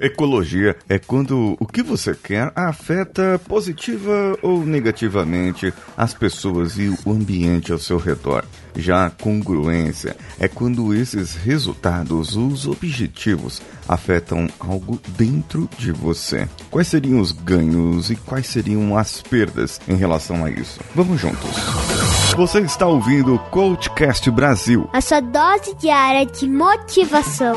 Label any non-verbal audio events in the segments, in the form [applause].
Ecologia é quando o que você quer afeta positiva ou negativamente as pessoas e o ambiente ao seu redor. Já congruência é quando esses resultados, os objetivos, afetam algo dentro de você. Quais seriam os ganhos e quais seriam as perdas em relação a isso? Vamos juntos. Você está ouvindo o Coachcast Brasil. A sua dose diária de motivação.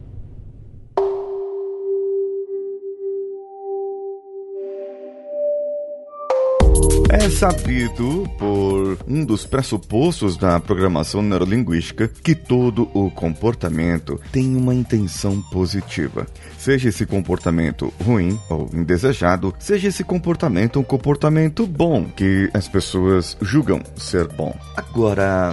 Sabido por um dos pressupostos da programação neurolinguística que todo o comportamento tem uma intenção positiva. Seja esse comportamento ruim ou indesejado, seja esse comportamento um comportamento bom que as pessoas julgam ser bom. Agora,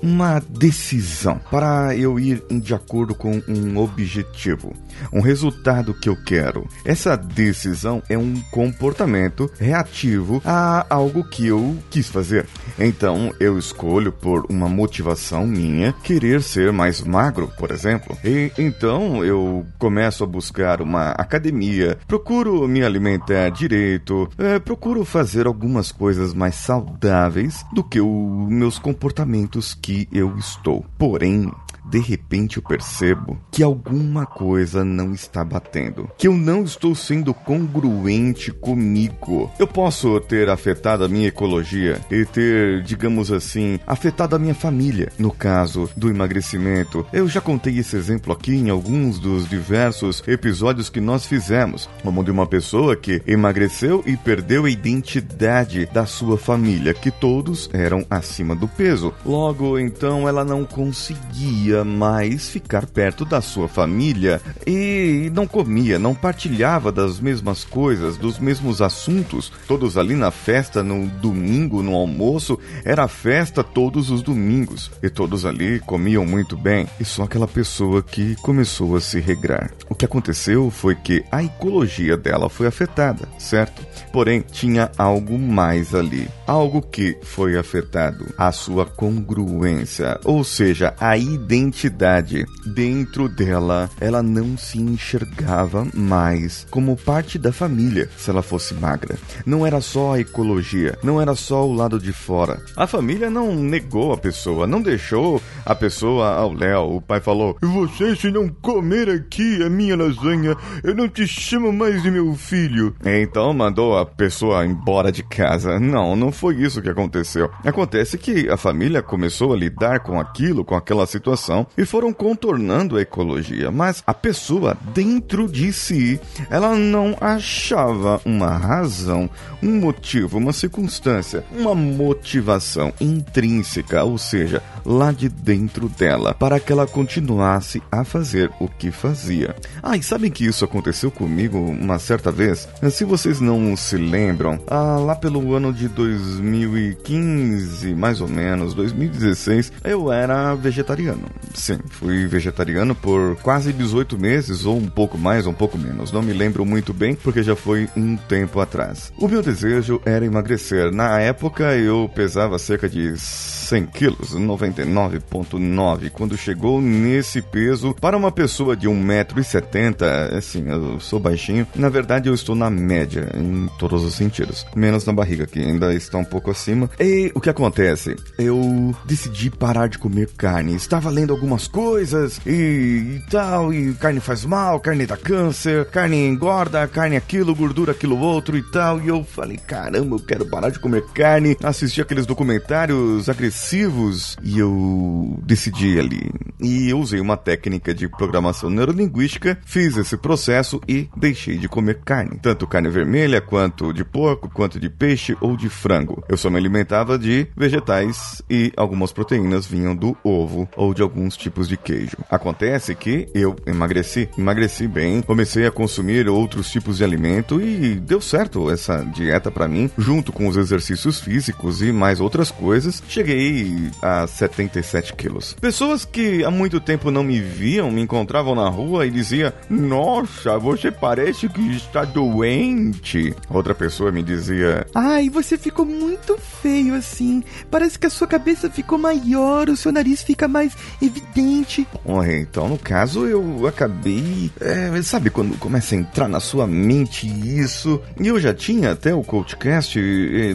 uma decisão para eu ir de acordo com um objetivo, um resultado que eu quero. Essa decisão é um comportamento reativo a algo que eu quis fazer. Então eu escolho por uma motivação minha querer ser mais magro, por exemplo. E então eu começo a buscar uma academia, procuro me alimentar direito, é, procuro fazer algumas coisas mais saudáveis do que os meus comportamentos que eu estou. Porém, de repente eu percebo que alguma coisa não está batendo, que eu não estou sendo congruente comigo. Eu posso ter afetado a minha ecologia e ter, digamos assim, afetado a minha família. No caso do emagrecimento, eu já contei esse exemplo aqui em alguns dos diversos episódios que nós fizemos, como de uma pessoa que emagreceu e perdeu a identidade da sua família, que todos eram acima do peso. Logo, então, ela não conseguia mais ficar perto da sua família e não comia, não partilhava das mesmas coisas, dos mesmos assuntos. Todos ali na festa, no domingo, no almoço, era festa todos os domingos e todos ali comiam muito bem. E só aquela pessoa que começou a se regrar. O que aconteceu foi que a ecologia dela foi afetada, certo? Porém, tinha algo mais ali. Algo que foi afetado, a sua congruência, ou seja, a identidade. Dentro dela, ela não se enxergava mais como parte da família se ela fosse magra. Não era só a ecologia, não era só o lado de fora. A família não negou a pessoa, não deixou a pessoa ao léu. O pai falou: Você, se não comer aqui a minha lasanha, eu não te chamo mais de meu filho. Então mandou a pessoa embora de casa. Não, não foi isso que aconteceu. Acontece que a família começou a lidar com aquilo, com aquela situação e foram contornando a ecologia, mas a pessoa dentro de si, ela não achava uma razão, um motivo, uma circunstância, uma motivação intrínseca, ou seja, lá de dentro dela, para que ela continuasse a fazer o que fazia. Ah, e sabem que isso aconteceu comigo uma certa vez? Se vocês não se lembram, ah, lá pelo ano de 2015, mais ou menos, 2016, eu era vegetariano. Sim, fui vegetariano por quase 18 meses, ou um pouco mais, ou um pouco menos. Não me lembro muito bem, porque já foi um tempo atrás. O meu desejo era emagrecer. Na época eu pesava cerca de 100 quilos, 99,9. Quando chegou nesse peso, para uma pessoa de 1,70m, assim, eu sou baixinho, na verdade eu estou na média, em todos os sentidos. Menos na barriga, que ainda está um pouco acima. E o que acontece? Eu decidi parar de comer carne. Estava lendo algumas coisas e, e tal, e carne faz mal, carne dá câncer, carne engorda, carne aquilo, gordura aquilo outro e tal. E eu falei, caramba, eu quero parar de comer carne. Assisti aqueles documentários agressivos e eu decidi ali. E eu usei uma técnica de programação neurolinguística, fiz esse processo e deixei de comer carne. Tanto carne vermelha, quanto de porco, quanto de peixe ou de frango. Frango. Eu só me alimentava de vegetais e algumas proteínas vinham do ovo ou de alguns tipos de queijo. Acontece que eu emagreci, emagreci bem, comecei a consumir outros tipos de alimento e deu certo essa dieta para mim, junto com os exercícios físicos e mais outras coisas. Cheguei a 77 quilos. Pessoas que há muito tempo não me viam me encontravam na rua e dizia: Nossa, você parece que está doente. Outra pessoa me dizia: Ai, você ficou muito feio assim. Parece que a sua cabeça ficou maior, o seu nariz fica mais evidente. Bom, então no caso eu acabei. É, sabe quando começa a entrar na sua mente isso? E eu já tinha até o CoachCast,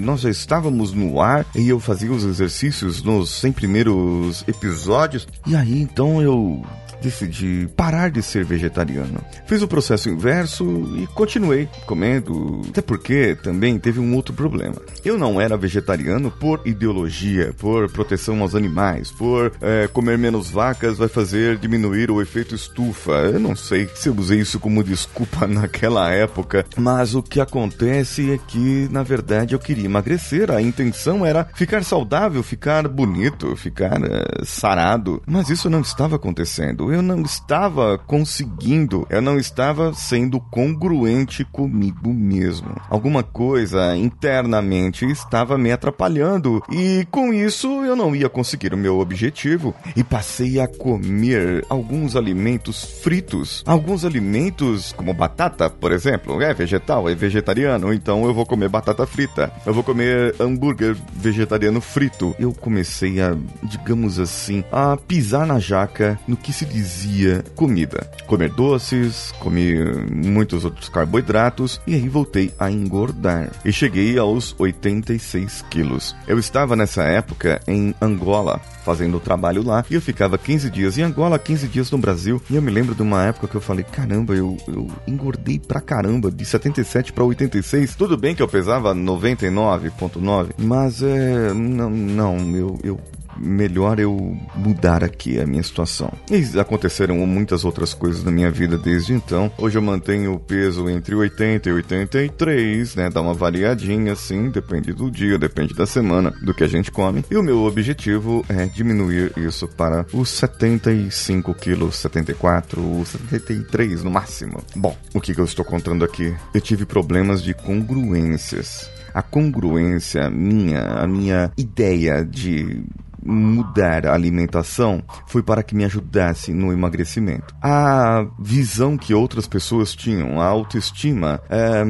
nós já estávamos no ar e eu fazia os exercícios nos 100 primeiros episódios. E aí então eu decidi parar de ser vegetariano. Fiz o processo inverso e continuei comendo, até porque também teve um outro problema. Eu não era vegetariano por ideologia, por proteção aos animais, por é, comer menos vacas vai fazer diminuir o efeito estufa. Eu não sei se eu usei isso como desculpa [laughs] naquela época, mas o que acontece é que, na verdade, eu queria emagrecer. A intenção era ficar saudável, ficar bonito, ficar é, sarado, mas isso não estava acontecendo eu não estava conseguindo, eu não estava sendo congruente comigo mesmo. Alguma coisa internamente estava me atrapalhando e com isso eu não ia conseguir o meu objetivo e passei a comer alguns alimentos fritos, alguns alimentos como batata, por exemplo, é vegetal, é vegetariano, então eu vou comer batata frita. Eu vou comer hambúrguer vegetariano frito. Eu comecei a, digamos assim, a pisar na jaca no que se diz dizia comida. Comer doces, comi muitos outros carboidratos e aí voltei a engordar. E cheguei aos 86 quilos. Eu estava nessa época em Angola, fazendo trabalho lá, e eu ficava 15 dias em Angola, 15 dias no Brasil. E eu me lembro de uma época que eu falei: caramba, eu, eu engordei pra caramba, de 77 para 86. Tudo bem que eu pesava 99,9, mas é. Não, não eu, eu melhor eu mudar aqui a minha situação. E aconteceram muitas outras coisas na minha vida desde então. Hoje eu mantenho o peso entre 80 e 83, né? Dá uma variadinha assim, depende do dia, depende da semana, do que a gente come. E o meu objetivo é diminuir isso para os 75 quilos, 74, 73 no máximo. Bom, o que, que eu estou contando aqui? Eu tive problemas de congruências a congruência minha, a minha ideia de mudar a alimentação foi para que me ajudasse no emagrecimento. A visão que outras pessoas tinham, a autoestima, é,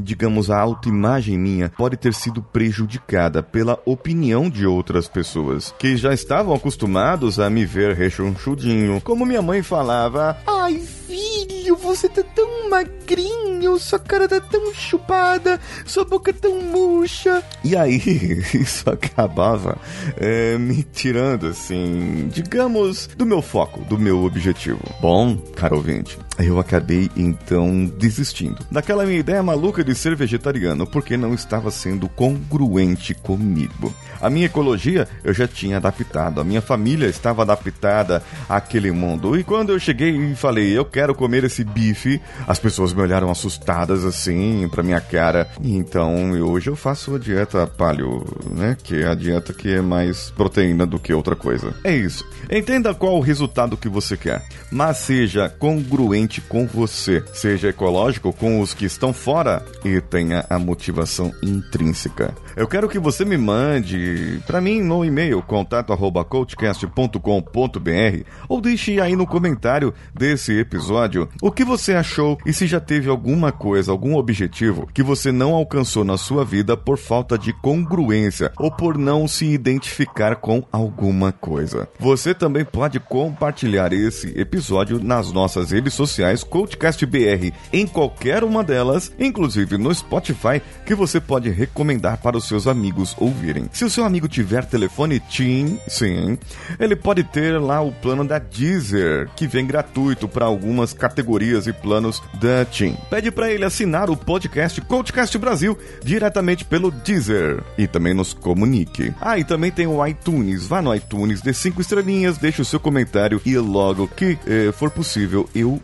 digamos, a autoimagem minha, pode ter sido prejudicada pela opinião de outras pessoas que já estavam acostumados a me ver rechonchudinho. Como minha mãe falava: Ai, filho, você tá tão magrinho, sua cara tá tão chupada, sua boca tão murcha. E aí, [laughs] isso acabava é, me tirando, assim, digamos, do meu foco, do meu objetivo. Bom, caro ouvinte, eu acabei então desistindo daquela minha ideia maluca de ser vegetariano porque não estava sendo congruente comigo. A minha ecologia eu já tinha adaptado, a minha família estava adaptada àquele mundo. E quando eu cheguei e falei, eu quero comer esse bife, as pessoas me olharam assustadas assim pra minha cara. Então hoje eu faço a dieta paleo, né? Que é a dieta que é mais proteína do que outra coisa. É isso. Entenda qual o resultado que você quer, mas seja congruente com você, seja ecológico com os que estão fora e tenha a motivação intrínseca. Eu quero que você me mande para mim no e-mail contato@coachcast.com.br ou deixe aí no comentário desse episódio o que você achou e se já teve alguma coisa, algum objetivo que você não alcançou na sua vida por falta de congruência ou por não se identificar com alguma coisa. Você também pode compartilhar esse episódio nas nossas redes sociais CoachCastBR em qualquer uma delas, inclusive no Spotify, que você pode recomendar para os seus amigos ouvirem. Se o seu amigo tiver telefone TIM, sim, ele pode ter lá o plano da Deezer, que vem gratuito para algumas categorias e planos da TIM. Pede para ele assinar o podcast CoachCast Brasil diretamente pelo Deezer e também nos comunique. Ah, e também tem o iTunes. Vá no iTunes, dê cinco estrelinhas, deixe o seu comentário e logo que eh, for possível eu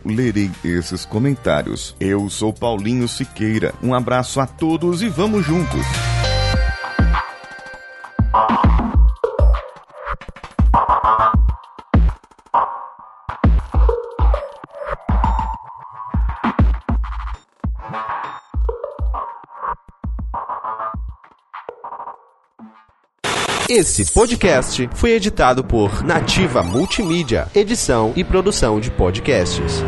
esses comentários. Eu sou Paulinho Siqueira. Um abraço a todos e vamos juntos. Esse podcast foi editado por Nativa Multimídia, edição e produção de podcasts.